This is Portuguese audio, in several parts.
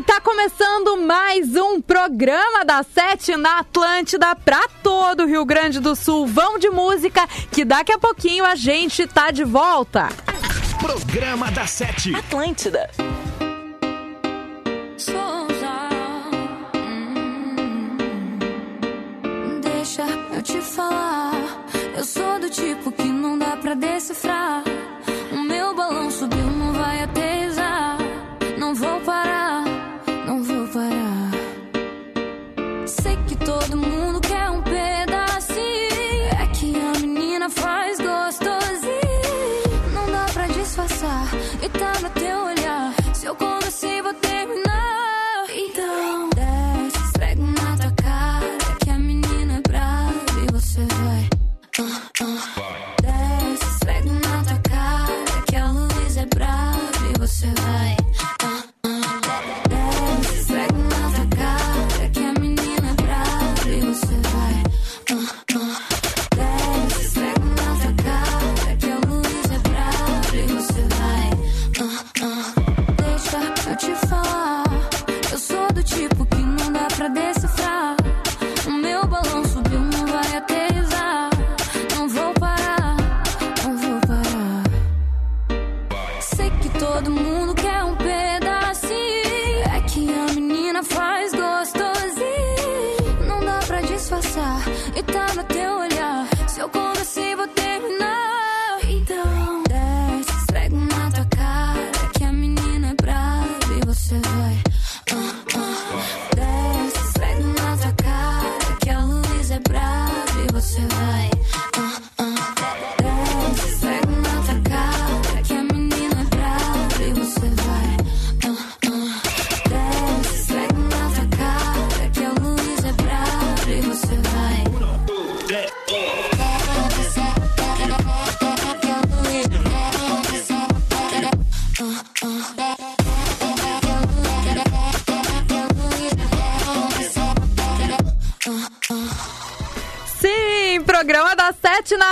Sim, tá começando mais um programa da Sete na Atlântida pra todo o Rio Grande do Sul. Vão de música que daqui a pouquinho a gente tá de volta. Programa da Sete. Atlântida.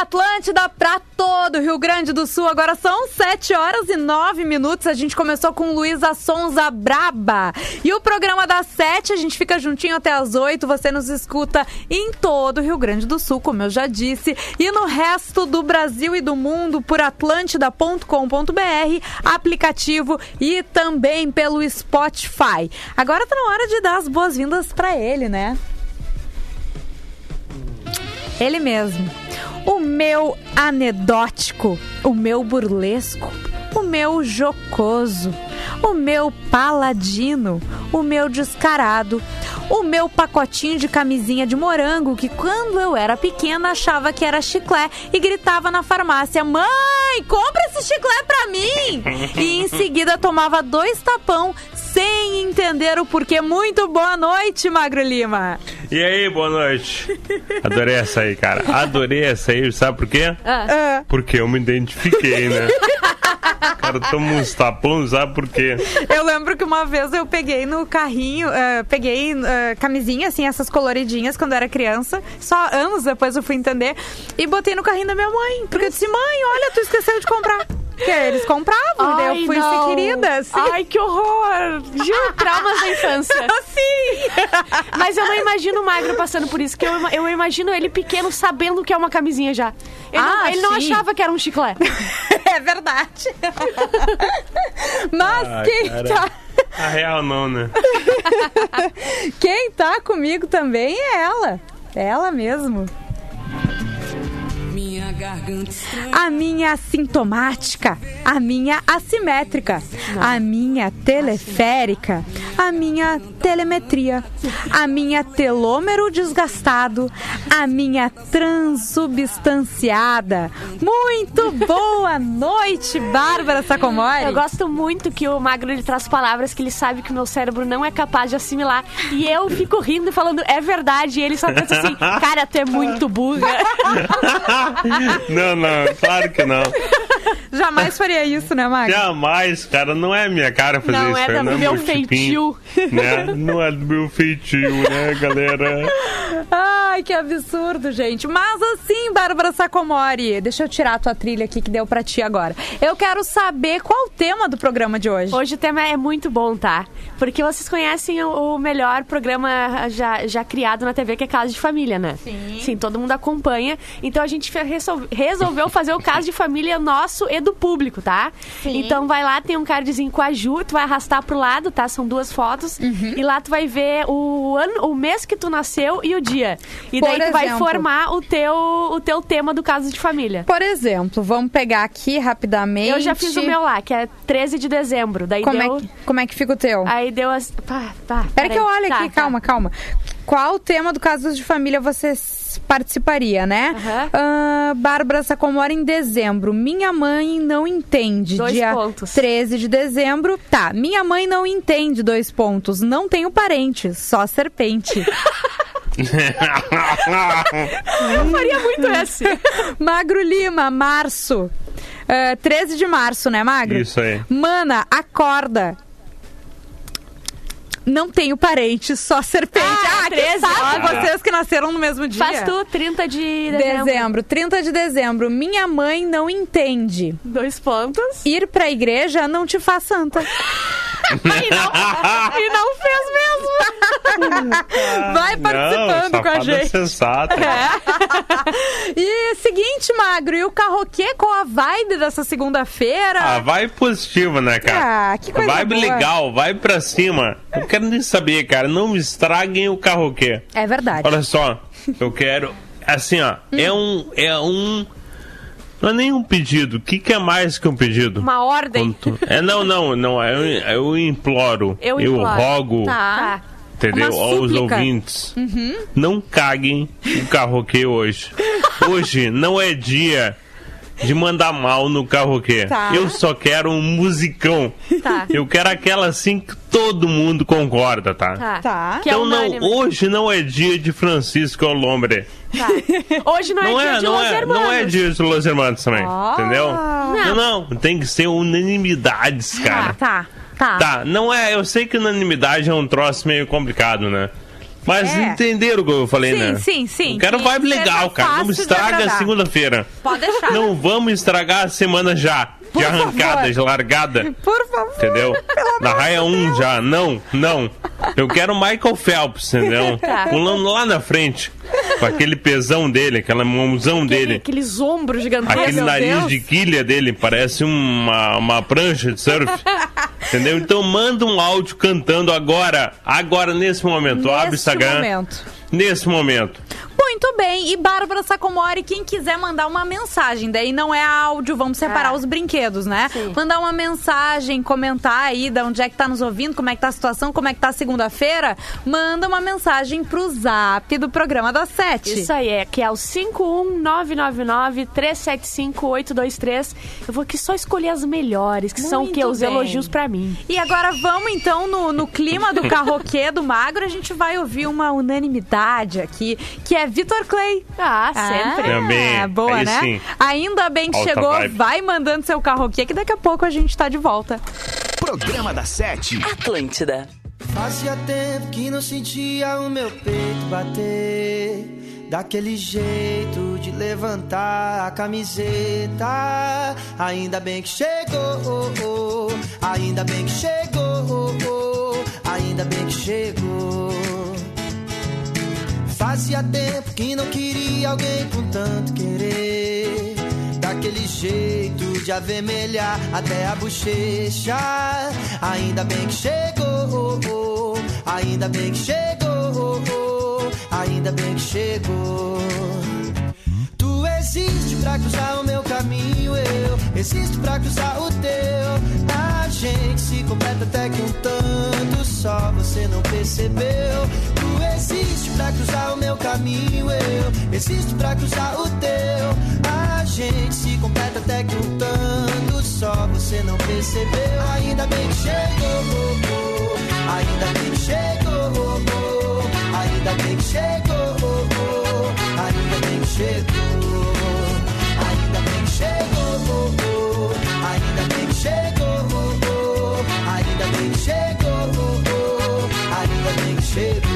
Atlântida pra todo o Rio Grande do Sul. Agora são sete horas e nove minutos. A gente começou com Luísa Sonza Braba. E o programa da Sete, a gente fica juntinho até as oito. Você nos escuta em todo o Rio Grande do Sul, como eu já disse. E no resto do Brasil e do mundo por atlântida.com.br, aplicativo e também pelo Spotify. Agora tá na hora de dar as boas-vindas pra ele, né? Ele mesmo. O meu anedótico, o meu burlesco, o meu jocoso, o meu paladino, o meu descarado, o meu pacotinho de camisinha de morango que quando eu era pequena achava que era chiclé e gritava na farmácia: "Mãe, compra esse chiclé pra mim!" E em seguida tomava dois tapão sem entender o porquê. Muito boa noite, Magro Lima. E aí, boa noite. Adorei essa aí, cara. Adorei essa aí, sabe por quê? Ah. Porque eu me identifiquei, né? Cara, toma uns tapões, sabe por quê? Eu lembro que uma vez eu peguei no carrinho, eh, peguei eh, camisinha, assim, essas coloridinhas quando eu era criança. Só anos depois eu fui entender. E botei no carrinho da minha mãe. Porque eu disse, mãe, olha, tu esqueceu de comprar. Porque eles compravam, daí eu fui não. ser querida. Assim. Ai, que horror! Juro, traumas da infância. Sim! Mas eu não imagino o Magro passando por isso, que eu, eu imagino ele pequeno sabendo que é uma camisinha já. Ele, não, Ah, ele não sim. achava que era um chiclete. é verdade. Mas Ai, quem cara. tá... A real não, né? Quem tá comigo também é ela. É ela mesmo. A minha assintomática, a minha assimétrica, a minha teleférica, a minha telemetria, a minha telômero desgastado, a minha transubstanciada. Muito boa noite, Bárbara Sacomori. Eu gosto muito que o Magro ele traz palavras que ele sabe que o meu cérebro não é capaz de assimilar. E eu fico rindo e falando, é verdade. E ele só pensa assim, cara, tu é muito burra. Não, não, claro que não. Jamais faria isso, né, Magro? Jamais, cara, não é minha cara fazer Não isso. é cara, do meu meu tipinho, feitio. Né? Não é do meu feitio, né, galera? Ai, que absurdo, gente. Mas assim, Bárbara Sacomori, deixa eu tirar a tua trilha aqui que deu pra ti agora. Eu quero saber qual o tema do programa de hoje. Hoje o tema é muito bom, tá? Porque vocês conhecem o, melhor programa já, já criado na TV, que é Casa de Família, né? Sim. Sim, todo mundo acompanha. Então a gente resolveu fazer o Caso de Família nosso e do público, tá? Sim. Então vai lá, tem um cardzinho com a Ju, tu vai arrastar pro lado, tá? São duas fotos. Uhum. E lá tu vai ver o ano, o mês que tu nasceu e o dia. E Por daí tu vai exemplo. formar o teu, o teu tema do Caso de Família. Por exemplo, vamos pegar aqui rapidamente. Eu já fiz o meu lá, que é 13 de dezembro. Daí Como, deu. é que, como é que fica o teu? Aí deu as. Pá, pá, Pera que eu olho Tá, aqui, tá. calma, calma. Qual tema do Casos de Família você participaria, né? Aham. Ah, Bárbara Sacomori em dezembro. Minha mãe não entende. Dois Dia pontos. 13 de dezembro. Tá, minha mãe não entende. Dois pontos. Não tenho parente, só serpente. Eu faria muito esse. Magro Lima, março. Ah, 13 de março, né, Magro? Isso aí. Mana, acorda. Não tenho parente, só serpente. Ah, Ah, que 13, saco vocês que nasceram no mesmo dia. Faz tu, 30 de dezembro. Dezembro, 30 de dezembro. Minha mãe não entende. Dois pontos. Ir pra igreja não te faz santa. E não, e não fez mesmo. Vai participando não, com a gente. sensata. E seguinte, Magro, e o carroquê com a vibe dessa segunda-feira? Ah, vai positivo, né, cara? Ah, que coisa Vibe boa. legal, vai pra cima. Eu quero nem saber, cara. Não me estraguem o carroquê. É verdade. Olha só, eu quero. Assim, ó, é um. É um. Não é nem um pedido. O que, que é mais que um pedido? Uma ordem. Quanto- É, não, não, não. Eu, eu imploro. Eu imploro. rogo. Tá. Entendeu? Uma Aos súplica. ouvintes. Não caguem o carroquê hoje. Hoje não é dia de mandar mal no carroquê. Tá. Eu só quero um musicão. Tá. Eu quero aquela assim que todo mundo concorda, tá? Tá. Tá. É Então não, unânime. hoje não é dia de Francisco Olombre. Tá. Hoje não é Não dia é, de não Los é, Hermanos. não é dia de Los Hermanos também, Ah. entendeu? Não. Não, não, tem que ser unanimidades, cara. Tá, tá. Tá, não é. Eu sei que unanimidade é um troço meio complicado, né? Mas É. entenderam o que eu falei, Sim, né? sim, sim. Eu quero Que vibe seja legal, cara. Não estraga a segunda-feira. Pode deixar. Não vamos estragar a semana já. Por de arrancada, favor. de largada. Por favor. Entendeu? Na raia 1 já. Não, não. Eu quero Michael Phelps, entendeu? Tá. Pulando lá na frente. Com aquele pesão dele, aquela mãozão Aquele- dele. Aqueles ombros gigantescos. Aquele nariz Deus. de quilha dele parece uma, uma prancha de surf. Entendeu? Então manda um áudio cantando agora. Agora, nesse momento. Abre o Neste Instagram. momento. Nesse momento. Muito bem, e Bárbara Sacomori, quem quiser mandar uma mensagem, daí não é áudio, vamos separar Ah. os brinquedos, né? Sim. Mandar uma mensagem, comentar aí de onde é que tá nos ouvindo, como é que tá a situação, como é que tá a segunda-feira, manda uma mensagem pro zap do programa das sete. Isso aí, é que é o 51999-375-823. Eu vou aqui só escolher as melhores, que são o quê? Muito Os bem. elogios pra mim. E agora vamos então no, no clima do carroquê do Magro, a gente vai ouvir uma unanimidade aqui, que é Vitor Clay. Ah, sempre. Também, Ah, boa, aí né? sim. Ainda bem que Alta chegou, vibe. vai mandando seu carroquê, que daqui a pouco a gente tá de volta. Programa da Sete. Atlântida. Fazia tempo que não sentia o meu peito bater. Daquele jeito de levantar a camiseta. Ainda bem que chegou, ainda bem que chegou, ainda bem que chegou. Fazia tempo que não queria alguém com tanto querer. Daquele jeito de avermelhar até a bochecha. Ainda bem que chegou, ainda bem que chegou, ainda bem que chegou. Tu existe pra cruzar o meu caminho, eu existo pra cruzar o teu. A gente se completa até que um tanto só você não percebeu. Existe pra cruzar o meu caminho, eu existo pra cruzar o teu. A gente se completa até que só você não percebeu. Ainda bem que chegou, ainda bem que chegou, ainda bem que chegou, oh, oh. ainda bem que chegou, oh, ainda bem que chegou, ainda bem que chegou, ainda bem que chegou, ainda bem que chegou.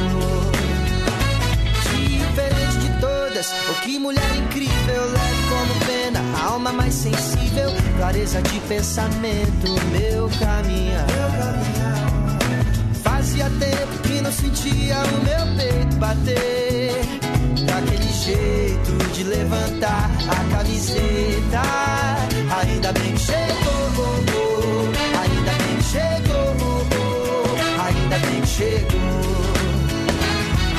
lindas. Oh, que mulher incrível, leve como pena, alma mais sensível, clareza de pensamento, meu caminho. Fazia tempo que não sentia o meu peito bater. Daquele jeito de levantar a camiseta, ainda bem que chegou, oh, oh. ainda bem que chegou, oh, ainda bem que chegou.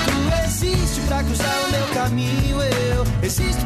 Tu existe pra cruzar o meu caminho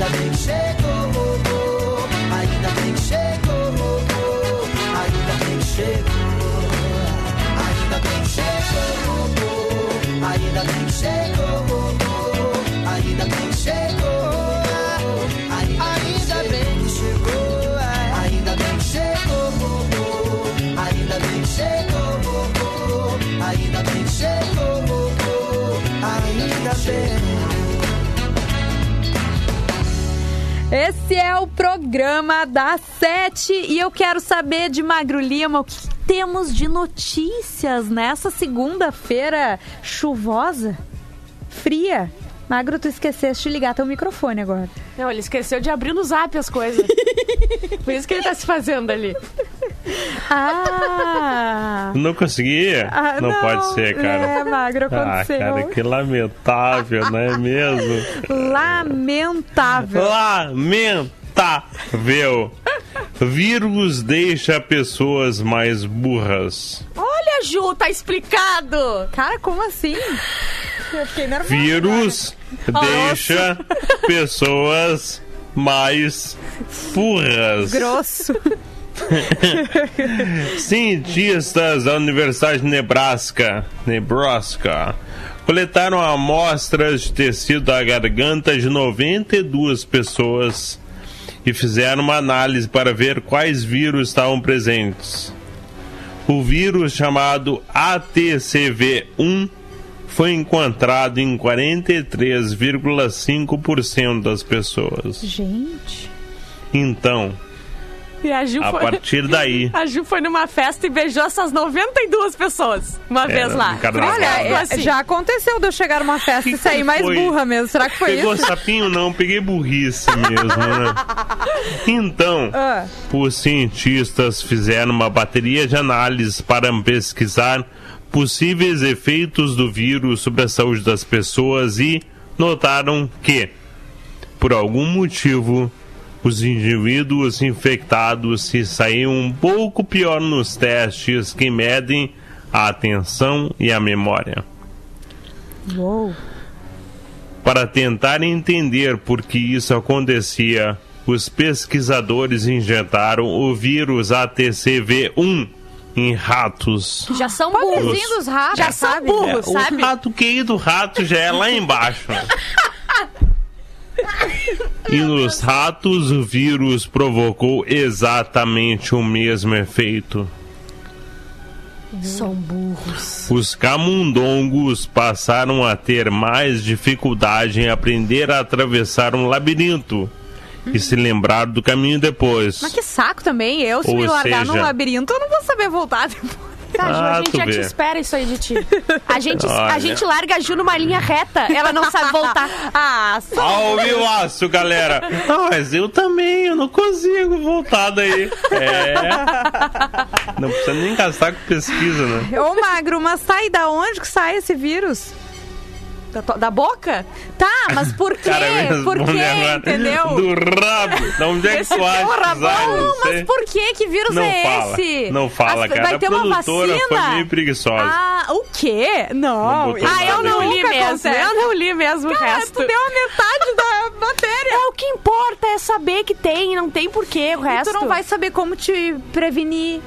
Ainda bem que chegou, ainda bem que chegou, ainda bem que chegou, ainda bem que chegou, ainda bem que chegou, Esse é o programa da Sete e eu quero saber de Magro Lima o que temos de notícias nessa segunda-feira chuvosa, fria. Magro, tu esqueceste de ligar teu microfone agora. Não, ele esqueceu de abrir no zap as coisas. Por isso que ele tá se fazendo ali. Ah! Não consegui? Ah, não, pode ser, cara. É, Magro, Ah, aconteceu. cara, que lamentável, não é mesmo? Lamentável. Lamentável. Vírus deixa pessoas mais burras. Olha, Ju, tá explicado. Cara, como assim? Eu fiquei nervosa. Vírus deixa pessoas mais burras. Grosso. Cientistas da Universidade de Nebraska, Nebraska, coletaram amostras de tecido da garganta de 92 pessoas e fizeram uma análise para ver quais vírus estavam presentes. O vírus chamado ATCV1 foi encontrado em 43,5% das pessoas. Gente. Então, E a Ju a foi... partir daí, A Ju foi numa festa e beijou essas 92 pessoas uma vez lá. que Olha, é, assim. já aconteceu de eu chegar numa festa e sair mais foi? burra mesmo. Será que foi Pegou isso? sapinho não, peguei burrice mesmo, né? Então, Ah. os cientistas fizeram uma bateria de análises para pesquisar possíveis efeitos do vírus sobre a saúde das pessoas e notaram que, por algum motivo, os indivíduos infectados se saíam um pouco pior nos testes que medem a atenção e a memória. Uou. Para tentar entender por que isso acontecia, os pesquisadores injetaram o vírus ATCV1 em ratos. Já são burros. Dos ratos, Já são sabe? burros, O sabe? rato QI do rato já é lá embaixo. E nos ratos o vírus provocou exatamente o mesmo efeito. São burros. Os camundongos passaram a ter mais dificuldade em aprender a atravessar um labirinto e se lembrar do caminho depois. Mas que saco também. Eu, se Ou me largar seja- num labirinto, eu não vou saber voltar depois. Tá, Ju, Ah, a gente tu já te vê. espera isso aí de ti. A gente, a gente larga a Ju numa linha reta, ela não sabe voltar. Ah, só. Ao vivaço, galera! Ah, mas eu também, eu não consigo voltar daí. É. Não precisa nem gastar com pesquisa, né? Ô, Magro, mas sai da onde que sai esse vírus? Da, da boca? Tá, mas por quê? Cara, por quê? Entendeu? Do rabo! Da onde é que tu acha? rabão, Mas por que? Que vírus Não é fala, esse? não fala, As- cara. Vai ter A uma vacina? foi meio preguiçosa. Ah, o quê? Não Não. ah, eu não aqui. li mesmo. acontece. Eu não li mesmo o Cara, resto. tu deu a metade da matéria. É o que importa é saber que tem, não tem porquê o E resto. tu não vai saber como te prevenir.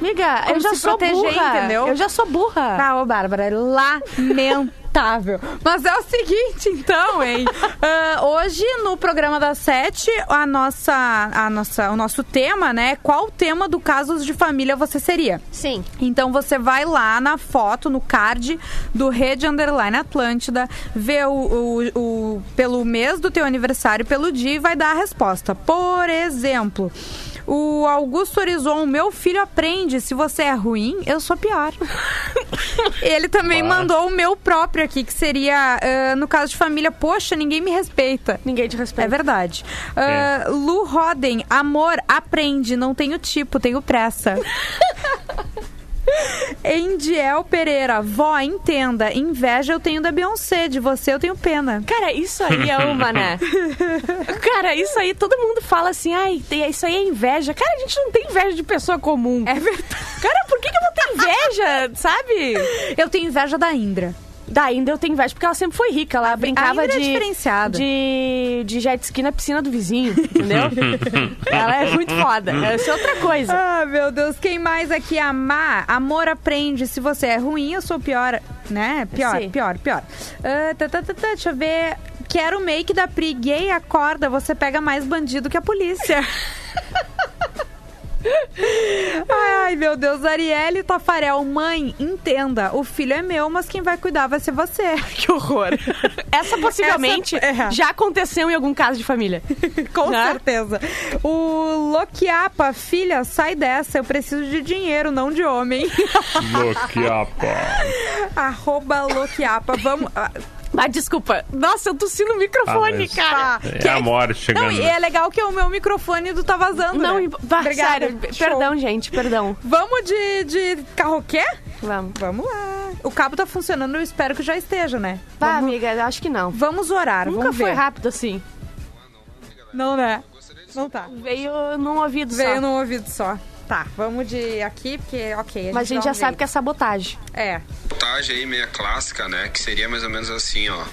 Amiga, Como eu já sou proteger, burra. entendeu? Eu já sou burra. Ah, ô, Bárbara, é lamentável. Inacreditável. Mas é o seguinte, então, hein? Ah, hoje, no programa das sete, a nossa, a nossa, o nosso tema, né? Qual o tema do Casos de Família você seria? Sim. Então você vai lá na foto, no card do Rede Underline Atlântida, vê o, o- o- pelo mês do teu aniversário, pelo dia e vai dar a resposta. Por exemplo, o Augusto Horizon, meu filho aprende, se você é ruim, eu sou pior. Ele também mandou o meu próprio aqui, que seria, ah, no caso de família, poxa, ninguém me respeita. Ninguém te É respeita. verdade. Ah, Lu Roden, amor, aprende, não tenho tipo, tenho pressa. Endiel Pereira, vó, entenda, inveja eu tenho da Beyoncé, de você eu tenho pena. Cara, isso aí é uma, né? Cara, isso aí, todo mundo fala assim, ai, tem- isso aí é inveja. Cara, a gente não tem inveja de pessoa comum. É verdade. Cara, por que, que eu vou ter inveja, sabe? Eu tenho inveja da Indra. Da ainda eu tenho inveja, porque ela sempre foi rica. Ela brincava Indra é de, diferenciada. de. de jet ski na piscina do vizinho, entendeu? ela é muito foda. Essa é outra coisa. Ah, meu Deus, quem mais aqui? Amar, amor aprende, se você é ruim, eu sou pior, né? Pior, Sim. pior, pior. Ah, tá, tá, tá, tá, deixa eu ver. Quero make da Pri gay, acorda, você pega mais bandido que a polícia. Ai, ai, meu Deus, Arielle Tafarel, mãe, entenda, o filho é meu, mas quem vai cuidar vai ser você. Que horror. Essa possivelmente Essa- é. já aconteceu em algum caso de família. Com Né? certeza. O Loquiapa, filha, sai dessa, eu preciso de dinheiro, não de homem. Loquiapa. Arroba Loquiapa, vamos... ah, Mas desculpa. Nossa, eu tossi no microfone, Ah, cara. É a morte chegando. Não, e é legal que o meu microfone do tá vazando, Não, né? bah, Obrigada. sério, Show. perdão, gente, perdão. Vamos de, de carroquê? Vamos. Vamos lá. O cabo tá funcionando, eu espero que já esteja, né? Vá, vamos, amiga, acho que não. vamos orar, Nunca vamos foi rápido assim. Não, né? Não tá. Veio num ouvido Veio só. num ouvido só. Tá, vamos de aqui, porque, ok. Mas a gente já um sabe jeito. que é sabotagem. É. reportagem aí meia clássica, né? Que seria mais ou menos assim, ó.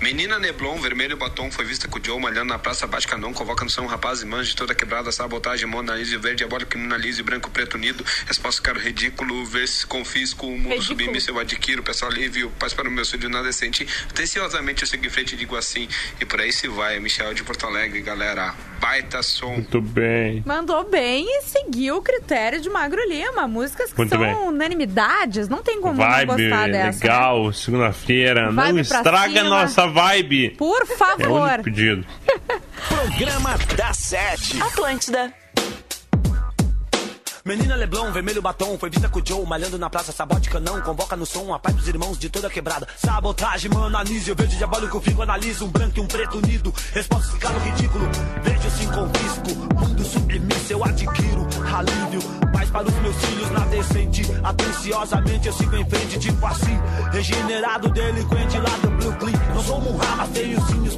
Menina Neblon, vermelho batom, foi vista com o Joe malhando na Praça Baticanon, convoca no São Rapaz e manja toda quebrada, sabotagem, Mona Lisa, verde, diabólico, criminalize, branco, preto, unido. Resposta, cara, ridículo, ver se confisco, o mundo me seu adquiro, peço alívio, paz para o meu filho nada decente. Atenciosamente eu sigo em frente e digo assim, e por aí se vai, Michel de Porto Alegre, galera. Baita som. Muito bem. Mandou bem e seguiu o critério de Magro Lima. Músicas que Muito são bem. unanimidades. Não tem como não Vibe gostar dessa. né? legal, segunda-feira. Não estraga a cima. nossa vibe. Por É o favor. único pedido. Programa da Sete. Atlântida. Menina Leblon, vermelho batom, foi vista com o Joe, malhando na praça, sabote canão, convoca no som a paz dos irmãos de toda quebrada. Sabotagem, mano, eu vejo diabólico, fico, analiso, um branco e um preto unido. Resposta, claro, ridículo, vejo sim, confisco, mundo submisso, eu adquiro, alívio, paz para os meus filhos na decente. Atenciosamente eu sigo em frente, tipo assim, regenerado, delinquente lá do Brooklyn. Não sou um rama, tenho os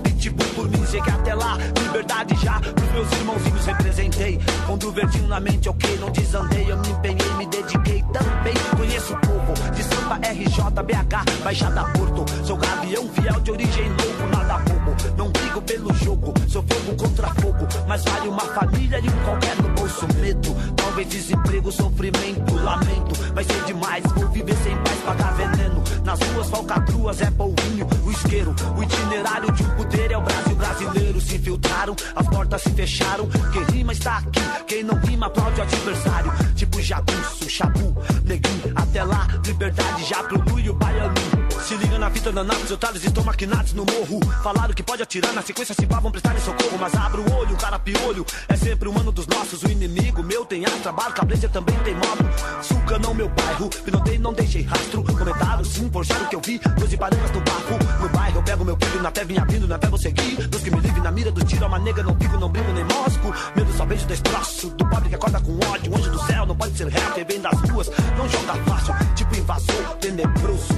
cheguei até lá, liberdade já, pros meus irmãozinhos representei. Quando o verdinho na mente, ok, não desandei, eu me empenhei, me dediquei também. Conheço o povo de samba RJ, BH, Baixada Porto. Sou gavião fiel de origem louco, nada bobo. Não brigo pelo jogo, sou fogo contra fogo. Mas vale uma família e um qualquer no bolso medo. Talvez desemprego, sofrimento, lamento. Vai ser demais, vou viver sem paz, pagar veneno. Nas ruas, falcatruas, é polvinho, o isqueiro. O itinerário de um poder é o Brasil brasileiro. Se infiltraram, as portas se fecharam. Quem rima está aqui, quem não rima aplaude o adversário. Tipo jagunço, chabu, neguinho. Até lá, liberdade já pro o baianinho. Se liga na fita danados, otários estão maquinados no morro. Falaram que pode atirar, na sequência se pá, vão prestar socorro. Mas abra o olho, o cara piolho é sempre humano dos nossos. O inimigo meu tem ar, trabalho, cabeça também tem modo. Suca não meu bairro, pinotei, não deixei rastro. Comentários, sim, forjaram que eu vi. Doze parangas no barco, no bairro eu pego meu filho, na fé vim abrindo, na fé vou seguir. Deus que me livre na mira do tiro, uma nega, não fico, não brinco nem mosco. Medo só vejo destroço, do pobre que acorda com ódio. Anjo do céu, não pode ser quem vem das ruas, não joga fácil. Tipo invasor, tenebroso,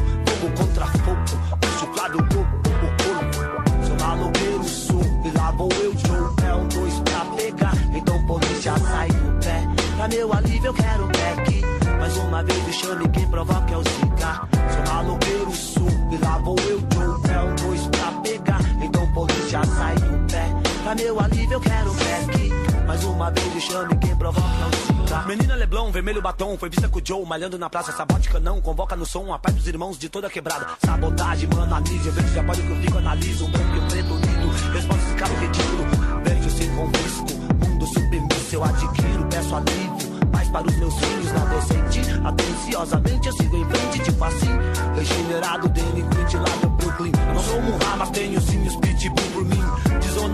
fogo contra fogo. Claro, o corpo, o corpo. Sou maloqueiro, sou, e lá vou eu, Joe. É um dois pra pegar, então polícia sai do pé. Pra meu alívio eu quero back. Mais uma vez chame, quem provoca é o cigarro. Sou maloqueiro, sou, e lá vou eu, Joe. É um dois pra pegar, então polícia sai do pé. Pra meu alívio eu quero back. Mais uma vez me chame, quem provoca é o cigarro. Menina Leblon, vermelho batom, foi vista com o Joe, malhando na praça, sabótica não, convoca no som a paz dos irmãos de toda quebrada. Sabotagem, mano, análise, eu vejo já pode que eu fico, analiso, um branco e um preto unido, resposta esse cara ridículo, vejo sem confisco, mundo submisso, eu adquiro, peço alívio. Paz para os meus filhos na decente Atenciosamente eu sigo em frente, tipo assim Regenerado, delinquente lá do Brooklyn Não sou Murra, mas tenho sim os pitbull por mim De zona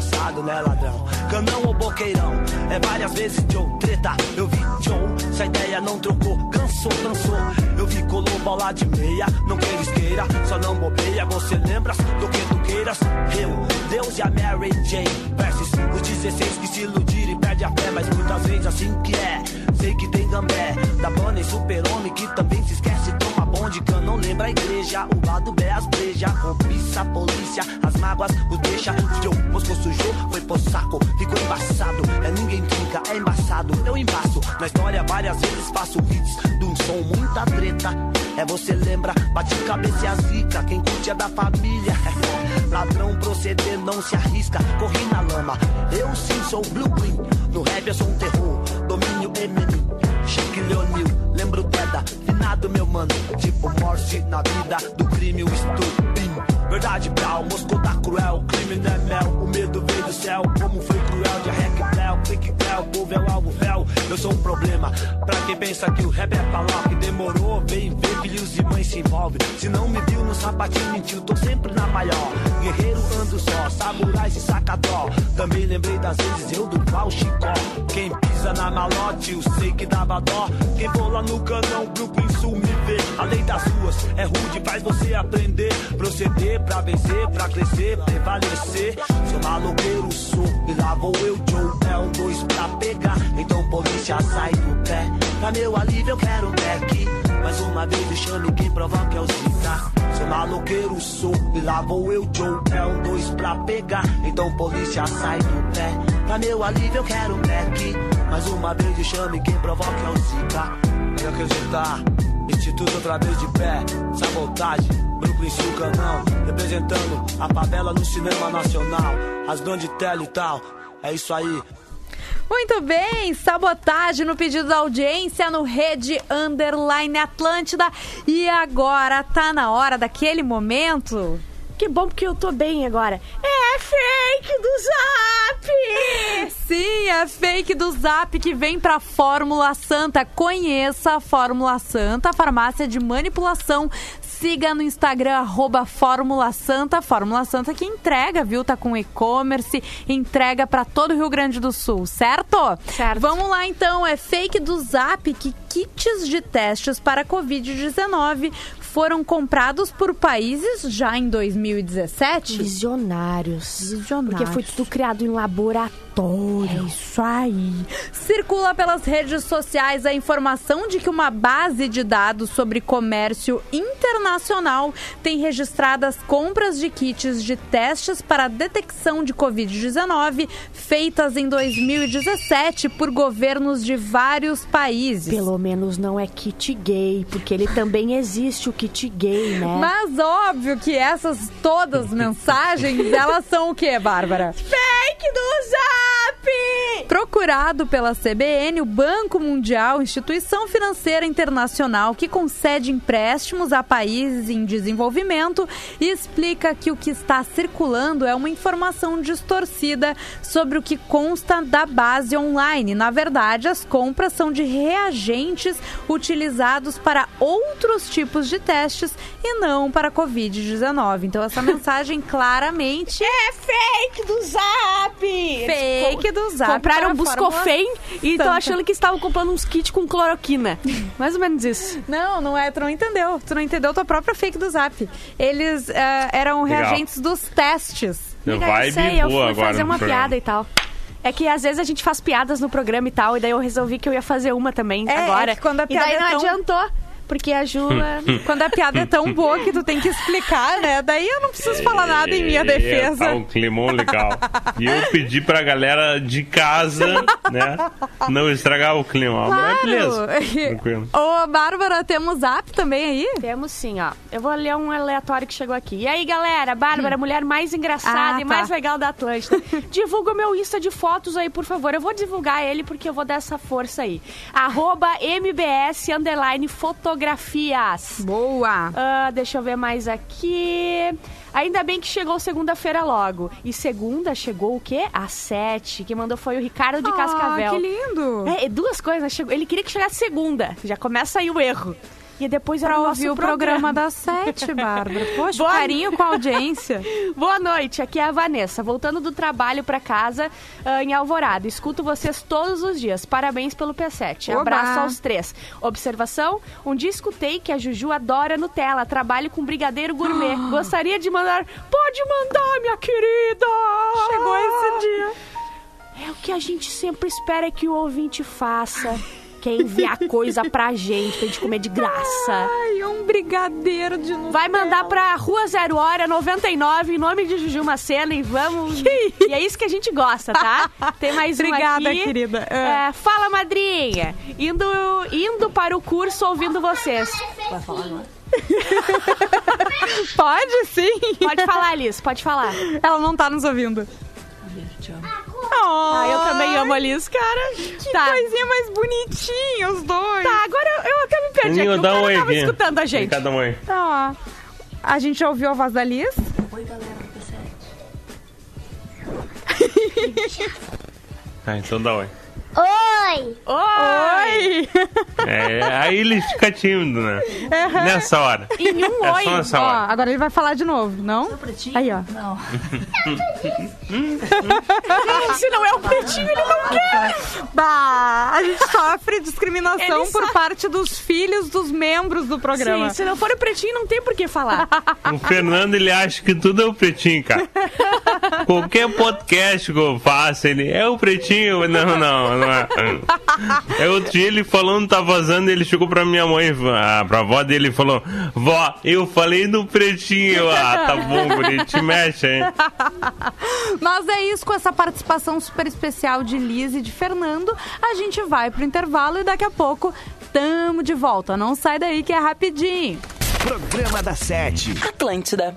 Embaçado né ladrão Canão ou boqueirão. É várias vezes Joe, treta. Eu vi Joe, se a ideia não trocou. Cansou, cansou. Eu vi colou bola de meia. Não queira isqueira, só não bobeia. Você lembra do que tu queiras? Eu, Deus e a Mary Jane. Versus os 16 que se iludiram e perde a fé. Mas muitas vezes assim que é. Sei que tem gambé. Da banda e super-homem que também se esquece. Toma bonde, não lembra a igreja. O lado B, as breja. Cobiça, polícia, as mágoas o deixa. Joe, moscou sujou, foi pro saco Ficou embaçado, é ninguém trinca, é embaçado. Eu embaço, na história várias vezes faço hits De um som, muita treta. É você lembra, bate cabeça e a zica. Quem curte é da família. Ladrão proceder não se arrisca. Corri na lama, eu sim sou blueprint. No rap eu sou um terror, domínio Eminem Shaquille O'Neal, lembro Teda. Finado meu mano, tipo morte na vida Do crime o estupim Verdade brau, Moscou tá cruel. Crime não é mel, o medo veio do céu. Como foi cruel, de rec bel Clique bel, povo é o alvo véu Eu sou um problema, pra quem pensa que o rap é pra lá. Que demorou, vem ver filhos e mães se envolve. Se não me viu no sapatinho mentiu Tô sempre na maior, guerreiro ando só Samurai se saca dó. Também lembrei das vezes eu do pau chicó. Quem pisa na malote, eu sei que dava dó. Quem for lá no canão, Brooklyn Sul me vê. A lei das ruas é rude, faz você aprender. Proceder pra vencer, pra crescer, prevalecer. Sou maloqueiro, sou, e lá vou eu, Joe É um dois pra pegar, então polícia sai do pé. Pra meu alívio eu quero um deck Mais uma vez chame quem provoca é o Zika. Sou maloqueiro, sou, e lá vou eu, Joe É um dois pra pegar, então polícia sai do pé. Pra meu alívio eu quero um deck Mais uma vez me chame quem provoca é o Zika. Pode acreditar Instituto outra vez de pé, sabotagem, Brooklyn Sul Canão, representando a favela no cinema nacional, as grandes tele e tal, é isso aí. Muito bem, sabotagem no pedido da audiência no Rede Underline Atlântida. E agora tá na hora daquele momento. Que bom porque eu tô bem agora. É fake do Zap! Sim, é fake do Zap que vem pra Fórmula Santa. Conheça a Fórmula Santa, farmácia de manipulação. Siga no Instagram, arroba Fórmula Santa. Fórmula Santa que entrega, viu? Tá com e-commerce, entrega pra todo o Rio Grande do Sul, certo? Certo. Vamos lá então, é fake do Zap que kits de testes para Covid-19 foram comprados por países já em 2017. Visionários. Visionários. Porque foi tudo criado em laboratório. É isso aí. Circula pelas redes sociais a informação de que uma base de dados sobre comércio internacional tem registradas compras de kits de testes para detecção de Covid-19 feitas em 2017 por governos de vários países. Pelo menos não é kit gay, porque ele também existe o kit gay, né? Mas óbvio que essas todas mensagens, elas são o quê, Bárbara? Fake do Zap! Procurado pela CBN, o Banco Mundial, instituição financeira internacional que concede empréstimos a países em desenvolvimento, explica que o que está circulando é uma informação distorcida sobre o que consta da base online. Na verdade, as compras são de reagentes utilizados para outros tipos de testes e não para Covid-19. Então, essa mensagem claramente É fake do Zap! fake do Zap. Compraram Buscofen e estão achando que estavam comprando uns kits com cloroquina. Mais ou menos isso. Não, não é. Tu não entendeu. Tu não entendeu tua própria fake do Zap. Eles eh, eram Legal. reagentes dos testes. Eu Vibe sei, eu fui agora fazer uma programa. piada e tal. É que às vezes a gente faz piadas no programa e tal, e daí eu resolvi que eu ia fazer uma também É, agora. é que quando a e daí piada não é tão- adiantou. Porque a Ju. é- Quando a piada é tão boa que tu tem que explicar, né? Daí eu não preciso falar nada em minha É, defesa. Tá um climão legal. E eu pedi pra galera de casa, né? Não estragar o clima. Mas beleza. Tranquilo. Ô, Bárbara, temos zap também aí? Temos sim, ó. Eu vou ler um aleatório que chegou aqui. E aí, galera? Bárbara, a mulher mais engraçada Ah, e tá. mais legal da Atlântida. Divulga o meu Insta de fotos aí, por favor. Eu vou divulgar ele porque eu vou dar essa força aí. Arroba MBS underline fotografias. Boa. Ah, deixa eu ver mais aqui. Ainda bem que chegou segunda-feira logo. E segunda chegou o quê? Às sete. Quem mandou foi o Ricardo de Cascavel. Ah, que lindo. É, duas coisas. Chegou- Ele queria que chegasse segunda. Já começa aí o erro. E depois era Pra o ouvir o programa das sete, Bárbara. Poxa, Boa- carinho com a audiência. Boa noite, aqui é a Vanessa, voltando do trabalho pra casa ah, em Alvorada. Escuto vocês todos os dias. Parabéns pelo P7. Oba! Abraço aos três. Observação: um dia escutei que a Juju adora Nutella, trabalho com brigadeiro gourmet. Gostaria de mandar. Pode mandar, minha querida! Chegou esse dia. É o que a gente sempre espera que o ouvinte faça. Quer enviar coisa pra gente, pra gente comer de graça. Ai, um brigadeiro de novo. Vai mandar pra Rua Zero Hora 99 em nome de Juju Macena e vamos. e é isso que a gente gosta, tá? Tem mais um Obrigada, aqui. querida. É, fala, madrinha. Indo, indo para o curso ouvindo vocês. Pode sim. Pode falar, Alice, pode falar. Ela não tá nos ouvindo. Ah, eu também amo a Alice, cara. Que tá. coisinha mais bonitinha, os dois. Tá, agora eu, eu até me perdi Ninho, aqui. O dá um cara oi tava aqui. escutando a gente. Cada mãe. Tá, ó. A gente já ouviu a voz da Liz? Tá, então dá oi. Oi! Oi! É, aí ele fica tímido, né? Nessa hora. Em um É oi. só nessa Ó, hora. agora ele vai falar de novo, não? Aí, ó. Se não é o pretinho, ele não quer. Bah, a gente sofre discriminação Ele por parte dos filhos dos membros do programa. Sim, se não for o pretinho, não tem por que falar. O Fernando, ele acha que tudo é o pretinho, cara. Qualquer podcast que eu faço, ele é o pretinho. Não, não, não é. Outro dia ele falando, tá vazando, ele chegou pra minha mãe, ah, pra avó dele e falou: Vó, eu falei do pretinho. Ah, tá bom, guri, te mexe, hein? Mas é isso, com essa participação super especial de Liz e de Fernando, a gente vai pro intervalo e daqui a pouco tamo de volta. Não sai daí que é rapidinho. Programa da Sete. Atlântida.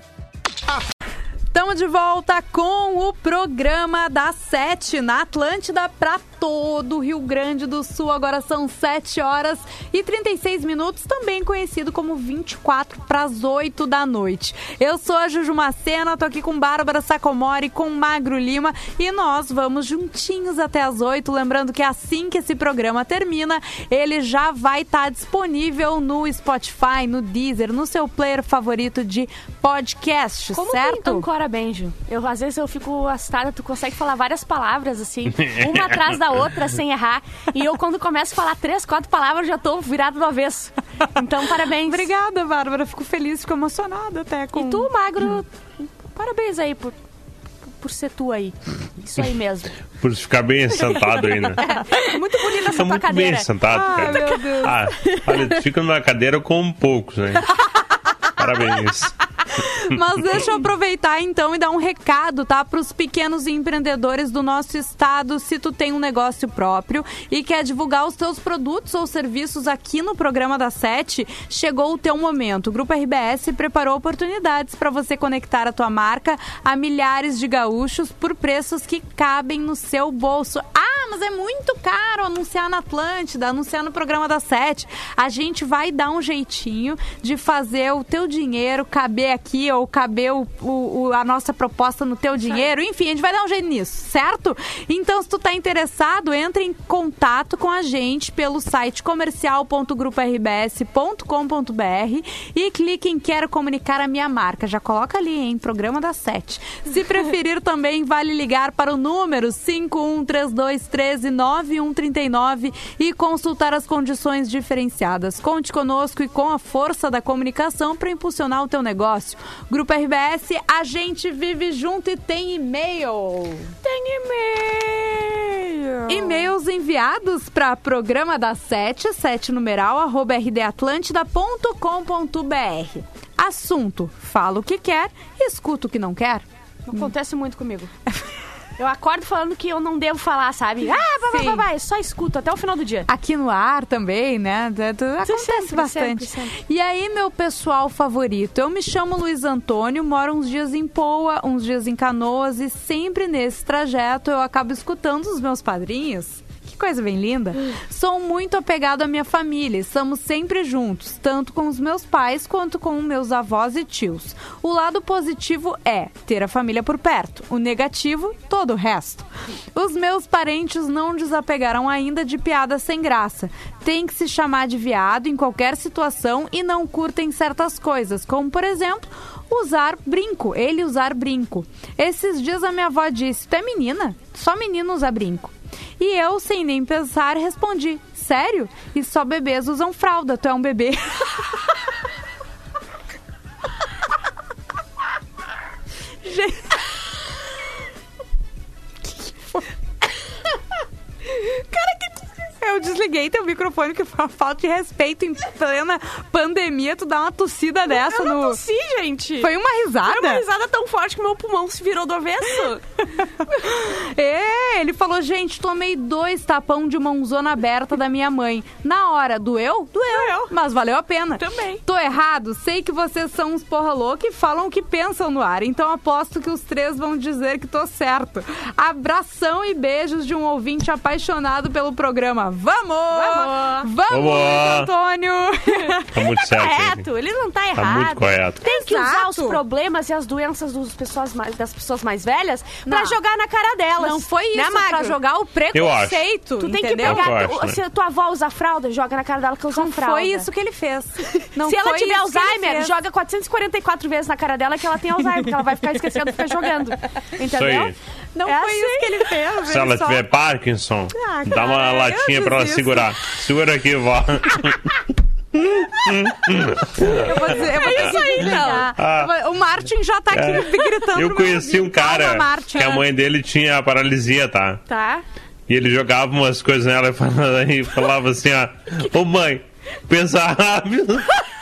Estamos de volta com o programa da Sete na Atlântida para todo o Rio Grande do Sul. Agora são 7 horas e 36 minutos, também conhecido como 24 para as 8 da noite. Eu sou a Juju Macena, tô aqui com Bárbara Sacomori, com Magro Lima e nós vamos juntinhos até as 8. Lembrando que assim que esse programa termina, ele já vai estar disponível no Spotify, no Deezer, no seu player favorito de podcast, Como certo? tu ancora bem, Ju? Eu, às vezes eu fico assustada, tu consegue falar várias palavras, assim, uma atrás da outra, sem errar. E eu, quando começo a falar três, quatro palavras, já tô virado do avesso. Então, parabéns. Obrigada, Bárbara. Fico feliz, fico emocionada até com. E tu, Magro, parabéns aí por, por ser tu aí. Isso aí mesmo. Por ficar bem sentado aí, né? Muito bonita essa muito cadeira. bem sentado, Ai, cara. meu Deus. Ah, olha, tu fica numa cadeira com poucos, né? Parabéns. Mas deixa eu aproveitar então e dar um recado, tá? Para os pequenos empreendedores do nosso estado. Se tu tem um negócio próprio e quer divulgar os teus produtos ou serviços aqui no programa da Sete, chegou o teu momento. O Grupo RBS preparou oportunidades para você conectar a tua marca a milhares de gaúchos por preços que cabem no seu bolso. Ah, mas é muito caro anunciar na Atlântida, anunciar no programa da Sete. A gente vai dar um jeitinho de fazer o teu dinheiro caber aqui ou caber o, o- a nossa proposta no teu dinheiro. Enfim, a gente vai dar um jeito nisso, certo? Então, se tu tá interessado, entre em contato com a gente pelo site comercial.grupo-rbs.com.br e clique em Quero Comunicar a Minha Marca. Já coloca ali, hein? Programa da Sete. Se preferir também, vale ligar para o número 5132 13 9139 e consultar as condições diferenciadas. Conte conosco e com a força da comunicação para impulsionar o teu negócio. Grupo RBS, a gente vive junto e tem e-mail. Tem e-mail. E-mails enviados para programa da 7, 7 numeral, arroba rdatlântida.com.br. Assunto, fala o que quer, escuta o que não quer. Acontece muito comigo. Eu acordo falando que eu não devo falar, sabe? Ah, vai, vai, vai, só escuto até o final do dia. Aqui no ar também, né? Acontece sempre, bastante. sempre, sempre. E aí, meu pessoal favorito? Eu me chamo Luiz Antônio, moro uns dias em Poa, uns dias em Canoas e sempre nesse trajeto eu acabo escutando os meus padrinhos. Que coisa bem linda. Sou muito apegado à minha família, estamos sempre juntos, tanto com os meus pais quanto com meus avós e tios. O lado positivo é ter a família por perto, o negativo, todo o resto. Os meus parentes não desapegaram ainda de piadas sem graça. Tem que se chamar de viado em qualquer situação e não curtem certas coisas, como por exemplo, usar brinco, ele usar brinco. Esses dias a minha avó disse: Tu é menina? Só menino usa brinco. E eu, sem nem pensar, respondi: Sério? E só bebês usam fralda, tu é um bebê. Gente. Cara, que. Eu desliguei teu microfone, que foi uma falta de respeito em plena pandemia. Tu dá uma tossida dessa eu no. tossi, gente. Foi uma risada? Foi uma risada tão forte que meu pulmão se virou do avesso. É, ele falou, gente, tomei dois tapão de mãozona aberta da minha mãe. Na hora, doeu? Doeu. Mas valeu a pena. Também. Tô errado, sei que vocês são uns porra louca e falam o que pensam no ar. Então aposto que os três vão dizer que tô certo. Abração e beijos de um ouvinte apaixonado pelo programa. Vamos! Vamos! Vamos! Luiz Antônio! Tá muito certo. hein? Correto, ele não tá errado. Tá muito correto. Tem que usar Exato. os problemas e as doenças dos pessoas mais, das pessoas mais velhas Não. pra jogar na cara delas. Não foi isso, né, Magro? pra jogar o preconceito, Tu tem que pegar. Eu acho, tu- né? Se tua avó usa fralda, joga na cara dela que usa Não fralda. foi isso que ele fez. Não Se ela foi tiver ele Alzheimer, joga 444 vezes na cara dela que ela tem Alzheimer, porque ela vai ficar esquecendo e ficar jogando. Entendeu? Aí. Não É foi assim. isso que ele fez. Se ela só- tiver Parkinson, Ah, dá uma cara, eu latinha pra ela desisto. segurar. Segura aqui, vó. Eu vou dizer, eu vou ter que desligar. Ah. Eu vou- O Martin já tá aqui É. gritando. Eu conheci um. Calma, cara Martin. que a mãe dele tinha paralisia, tá? Tá? E ele jogava umas coisas nela e falava, e falava assim, ó, ô mãe, pensa rápido.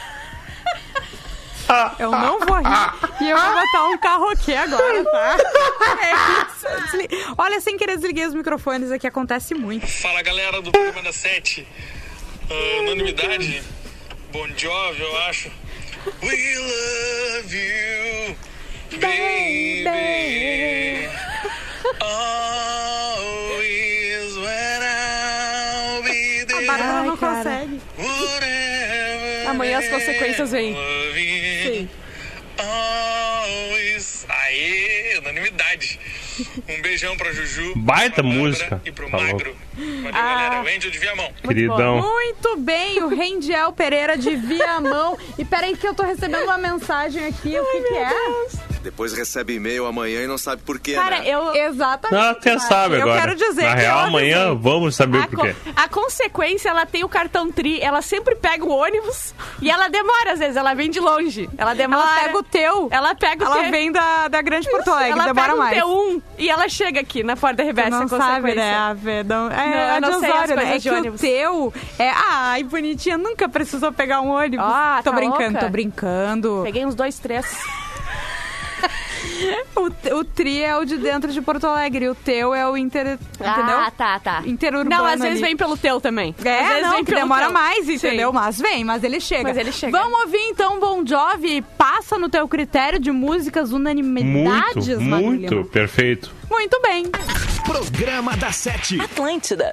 Eu não vou rir e eu vou botar um carroquê agora, tá? É isso. Desli- Olha, sem querer desliguei os microfones aqui, acontece muito. Fala galera do programa da 7. Ah, anonimidade. Bon Jovi, eu acho. We love you, baby. Always when I'll be there. A Bárbara não consegue. Amanhã as consequências vêm. Sim. Aê, unanimidade. Um beijão pra Juju. Baita pra música. E pro Tá Magro. Valeu, Ah. galera. O Angel de Viamão. Queridão. Muito bem, o Rendiel Pereira de Viamão. E peraí que eu tô recebendo uma mensagem aqui, o que que é? Depois recebe e-mail amanhã e não sabe por quê, Cara, né? eu. Exatamente. Não, até sabe eu agora. quero dizer Na que real, eu amanhã avisei. vamos saber A, por co- quê. a consequência, ela tem o cartão tri, ela sempre pega o ônibus e ela demora às vezes, ela vem de longe. Ela demora. Ela pega o teu. Ela pega o Ela teu. vem da, da Grande Porto Alegre, ela demora mais. um T1 e ela chega aqui na porta Tu não sabe, né? A não, é, Não, a eu não sei Osório, né? É que ônibus. o teu é... Ai, bonitinha, nunca precisou pegar um ônibus. Ah, tô tá brincando, louca? tô brincando. Peguei uns dois, três. O, o tri é o de dentro de Porto Alegre, o teu é o inter... Entendeu? Ah, tá, tá. Interurbano Não, às vezes ali. vem pelo teu também. às É, vezes não, vem que demora teu. mais, Sim. entendeu? Mas vem, mas ele chega. Mas ele chega. Vamos ouvir então Bon Jovi. Passa no teu critério de músicas unanimidades, Muito, Magro muito, perfeito. Muito bem. Programa da Sete. Atlântida.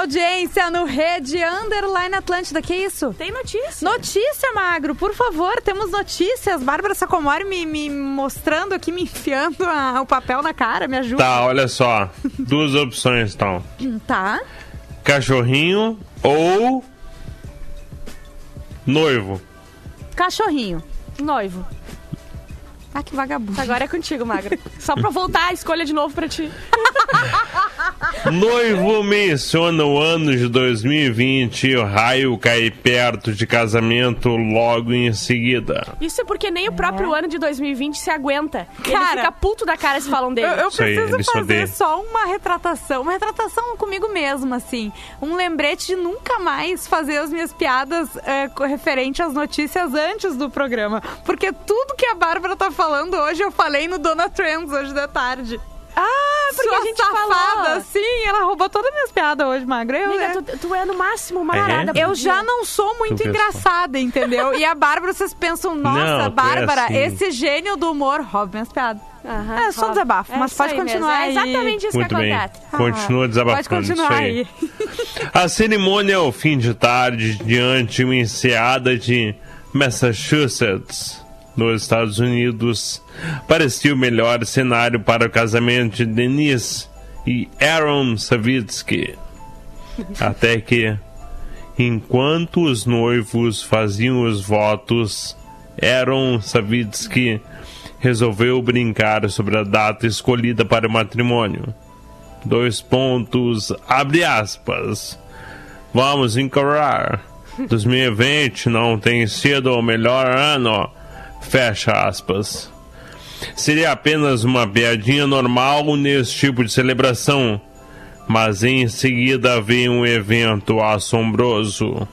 audiência no Rede Underline Atlântida. Que isso? Tem notícia. Notícia, Magro. Por favor, temos notícias. Bárbara Sacomori me, me mostrando aqui, me enfiando a, o papel na cara. Me ajuda. Tá, olha só. Duas opções, então. Tá. Cachorrinho ou noivo. Cachorrinho. Noivo. Ah, que vagabundo. Agora é contigo, Magro Só pra voltar a escolha de novo pra ti. Noivo menciona o ano de 2020 e o raio cai perto de casamento logo em seguida. Isso é porque nem o próprio é. ano de 2020 se aguenta. Cara, Ele fica puto da cara se falam dele. Eu, eu preciso aí, fazer só uma retratação. Uma retratação comigo mesmo, assim. Um lembrete de nunca mais fazer as minhas piadas é, referente às notícias antes do programa. Porque tudo que a Bárbara tá falando hoje eu falei no Dona Trends hoje da tarde. Ah, porque Sua a gente safada, falou. sim, ela roubou todas as minhas piadas hoje, Magra. Eu, Amiga, é- tu, tu é no máximo uma É? parada. por eu já não sou muito Tu pensa. engraçada, entendeu? E a Bárbara, vocês pensam, nossa, Não, é Bárbara, assim. esse gênio do humor rouba minhas piadas. Aham, É só um desabafo, É mas pode aí continuar mesmo. É aí. exatamente isso Muito que bem. acontece. Continua desabafando. Pode continuar isso aí. A cerimônia ao fim de tarde diante de uma enseada de Massachusetts, nos Estados Unidos, parecia o melhor cenário para o casamento de Denise e Aaron Savitsky. Até que, enquanto os noivos faziam os votos, Aaron Savitsky resolveu brincar sobre a data escolhida para o matrimônio. Dois pontos, abre aspas. Vamos encarar. 2020 não tem sido o melhor ano. Fecha aspas. Seria apenas uma piadinha normal nesse tipo de celebração, mas em seguida veio um evento assombroso.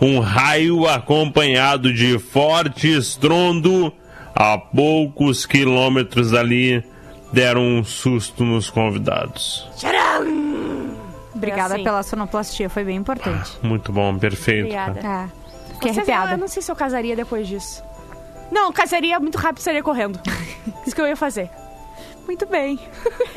Um raio acompanhado de forte estrondo a poucos quilômetros dali deram um susto nos convidados. Obrigada assim. pela sonoplastia, foi bem importante. Muito bom, perfeito. Obrigada. É. Fiquei Vocês- eu, eu arrepiada. não sei se eu casaria depois disso. Não, casaria muito rápido e sairia correndo. Isso que eu ia fazer. Muito bem.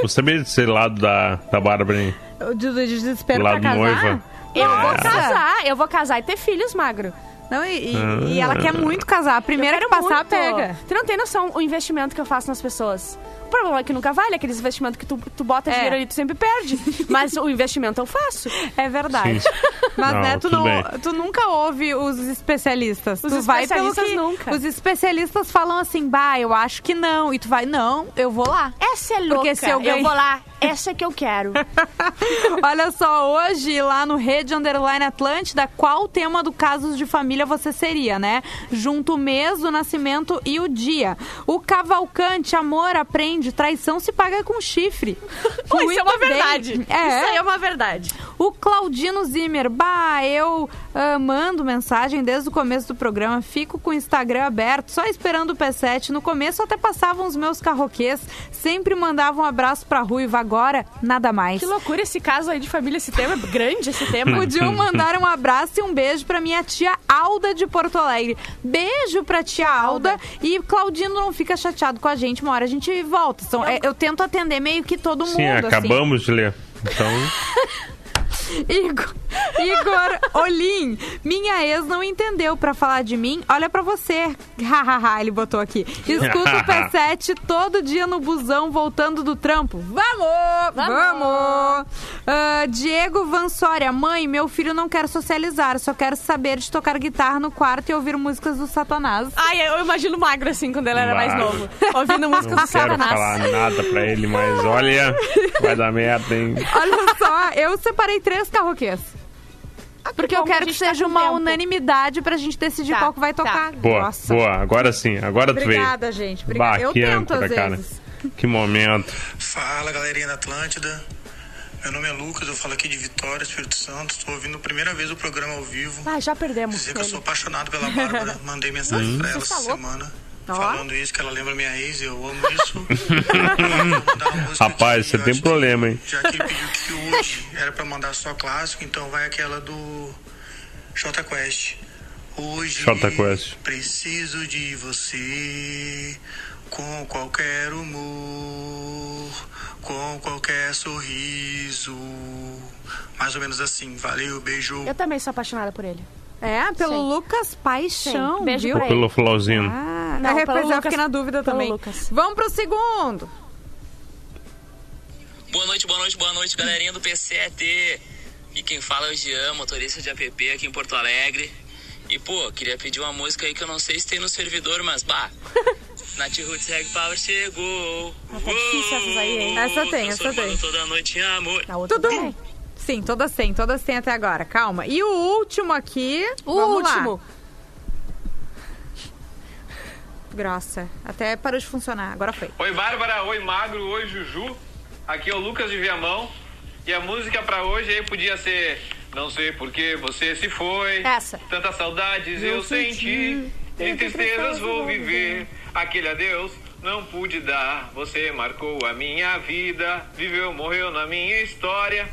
Você sabia desse lado da, da Bárbara, hein? O de, de desespero Do pra lado casar? noiva. Eu vou É. casar, eu vou casar e ter filhos, magro. Não, e, e- Ah. e ela quer muito casar. A primeira que passar, muito. pega. Tu não tem noção o investimento que eu faço nas pessoas. O problema é que nunca vale aqueles investimentos que tu, tu bota É. dinheiro ali e tu sempre perde. Mas o investimento eu faço. É verdade. Sim. Mas, Não, né, tu, não, bem. tu nunca ouve os especialistas. Os tu vai pelo especialistas que nunca. Os especialistas falam assim, bah, eu acho que não. E tu vai, não, eu vou lá. Essa é louca. Porque se eu ganho- vou lá, essa é que eu quero. Olha só, hoje lá no Rede Underline Atlântida, qual tema do Casos de Família você seria, né? Junto o mês, o nascimento e o dia. O Cavalcante, amor, aprende, traição se paga com chifre. Pô, isso é uma verdade. É. Isso aí é uma verdade. O Claudino Zimmer, bah, eu ah, mando mensagem desde o começo do programa, fico com o Instagram aberto, só esperando o P7. No começo até passavam os meus carroquês, sempre mandavam um abraço pra Ruiva, agora nada mais. Que loucura esse caso aí de família, esse tema. É grande esse tema. Podiam mandar um abraço e um beijo pra minha tia Alda de Porto Alegre. Beijo pra tia Alda. E Claudino não fica chateado com a gente, uma hora a gente volta. São- é, eu tento atender meio que todo Sim, mundo. assim. acabamos de ler. Então, Igor, Igor Olim, minha ex não entendeu pra falar de mim. Olha pra você. Hahaha, ele botou aqui. Escuta o P7 todo dia no busão voltando do trampo. Vamos! Vamos! Ah, Diego Vansória, mãe, meu filho não quer socializar, só quer saber de tocar guitarra no quarto e ouvir músicas do Satanás. Ai, eu imagino o magro assim quando ele era mais novo. Ouvindo música não do quero Satanás. falar nada pra ele, mas olha, vai dar merda, hein? Olha só, eu separei três carroquês. Porque eu bom que a quero que gente tá seja com uma tempo. unanimidade pra gente decidir Tá, qual que vai tá. tocar. Boa, Nossa. boa, agora sim, agora tu veio. Obrigada, gente. Obrigada. Bah, eu que tento âncora, às cara. vezes. Que momento. Fala galerinha da Atlântida. Meu nome é Lucas, eu falo aqui de Vitória, Espírito Santo. Estou ouvindo a primeira vez o programa ao vivo. Ah, já perdemos. Dizer que eu ele. sou apaixonado pela Bárbara. Mandei mensagem pra ela Você essa falou? semana. Ó. Falando isso, que ela lembra minha ex, eu amo isso. Rapaz, você tem acho problema, hein? Já que ele pediu que hoje era pra mandar só clássico, então vai aquela do J Quest. Hoje Jota Quest. preciso de você com qualquer humor, com qualquer sorriso. Mais ou menos assim. Valeu, beijo. Eu também sou apaixonada por ele. É, pelo Sim. Lucas Paixão, Sim. Beijo viu? Ou pelo Flauzino. Ah, Não, é, pelo eu fiquei na dúvida pelo também. Lucas. Vamos pro segundo. Boa noite, boa noite, boa noite, galerinha do P7. E quem fala é o Jean, motorista de app aqui em Porto Alegre. E, pô, queria pedir uma música aí que eu não sei se tem no servidor, mas, bah, Nath Roots Reg Power chegou. tá difícil essas aí, hein? Essa tem, essa tem. toda noite em amor. Tudo. Sim, todas têm, todas têm até agora. Calma. E o último aqui. O vamos lá. último. Grossa. Até parou de funcionar. Agora foi. Oi Bárbara, oi Magro, oi Juju. Aqui é o Lucas de Viamão. E a música pra hoje aí podia ser Não sei por que você se foi. Essa. Tantas saudades eu, Eu senti. senti, Em tristezas vou viver. Aquele adeus não pude dar. Você marcou a minha vida. Viveu, morreu na minha história.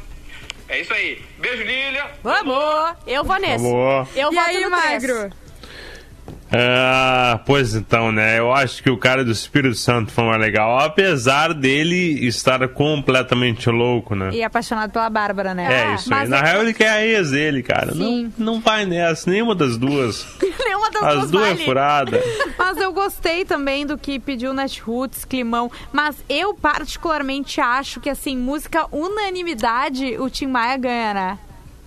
É isso aí. Beijo, Lilia. Vamos! Eu vou nesse. Vamos. Eu e voto aí, no três. Magro? Ah, pois então, né? Eu acho que o cara do Espírito Santo foi mais legal, apesar dele estar completamente louco, né? E apaixonado pela Bárbara, né? É isso aí. Na é- real, ele quer a ex dele, cara. Sim. Não, não vai nessa, nenhuma das duas. Nenhuma das As duas duas é vale. furada. Mas eu gostei também do que pediu Net Roots, Climão. Mas eu particularmente acho que, assim, música unanimidade, o Tim Maia ganha, né?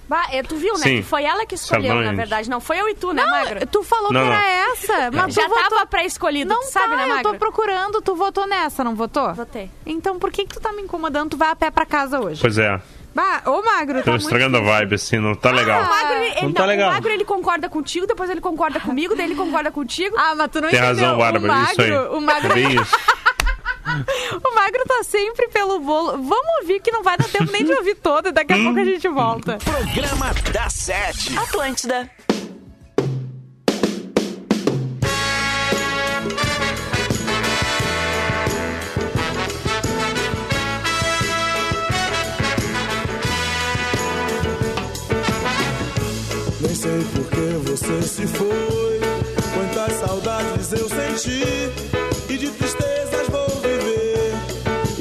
Bah, é, tu viu, né? Sim. Que foi ela que escolheu, na verdade. Não foi eu e tu, né, Não, Magra? tu falou Não, que era não. essa. Mas Já tu votou... tava pré-escolhido, Não sabe, tá, né, eu Magra? tô procurando, tu votou nessa, não votou? Votei. Então por que que tu tá me incomodando? Tu vai a pé pra casa hoje. Pois é. Bah, ô Magro, Tô tá estragando a vibe, assim, não tá legal. O Magro, ele, Não ele- tá não, legal. o Magro, ele concorda contigo, depois ele concorda comigo, daí ele concorda contigo. Ah, mas tu não Tem entendeu. razão, Bárbara, o Magro, isso aí. O Magro, É bem isso. o Magro tá sempre pelo bolo. Vamos ouvir que não vai dar tempo nem de ouvir todo e daqui a pouco a gente volta. Programa da Sete. Atlântida. Nem sei por que você se foi. Quantas saudades eu senti.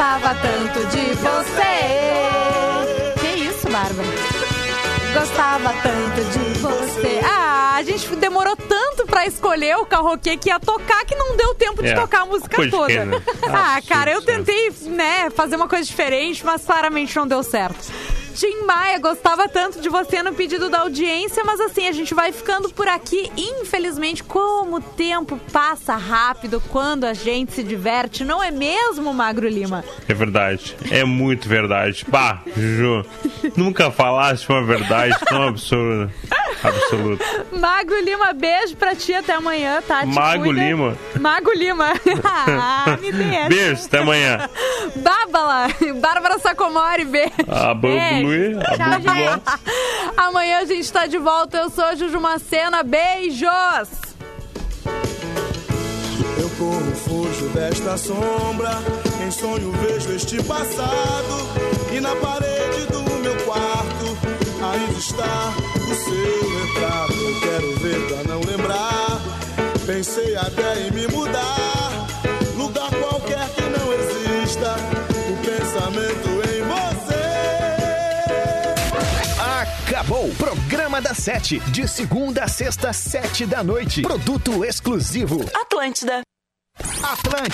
Gostava tanto de você. Que isso, Bárbara? Gostava tanto de você. Ah, a gente demorou tanto pra escolher o karaokê que ia tocar que não deu tempo de É, tocar a música toda. né? Ah, cara, eu tentei, né, fazer uma coisa diferente, mas claramente não deu certo. Tim Maia gostava tanto de você no pedido da audiência, mas assim, a gente vai ficando por aqui. Infelizmente, como o tempo passa rápido quando a gente se diverte, não é mesmo, Magro Lima? É verdade. É muito verdade. Bah, Ju, nunca falaste uma verdade tão absurda. Absoluta. Magro Lima, beijo pra ti até amanhã, tá? Te Mago cuida. Lima. Mago Lima. ah, me deixa. Beijo, até amanhã. Bábala. Bárbara Sacomori, beijo. A Bublu, a Tchau, gente. Amanhã a gente tá de volta. Eu sou Juju Macena. Beijos. Eu corro, fujo desta sombra. Em sonho vejo este passado. E na parede do meu quarto está o seu retrato. Eu quero ver pra não lembrar. Pensei até em me mudar. Lugar qualquer que não exista. O pensamento em você. Acabou. Programa da Sete. De segunda a sexta, sete da noite. Produto exclusivo. Atlântida. Atlântida.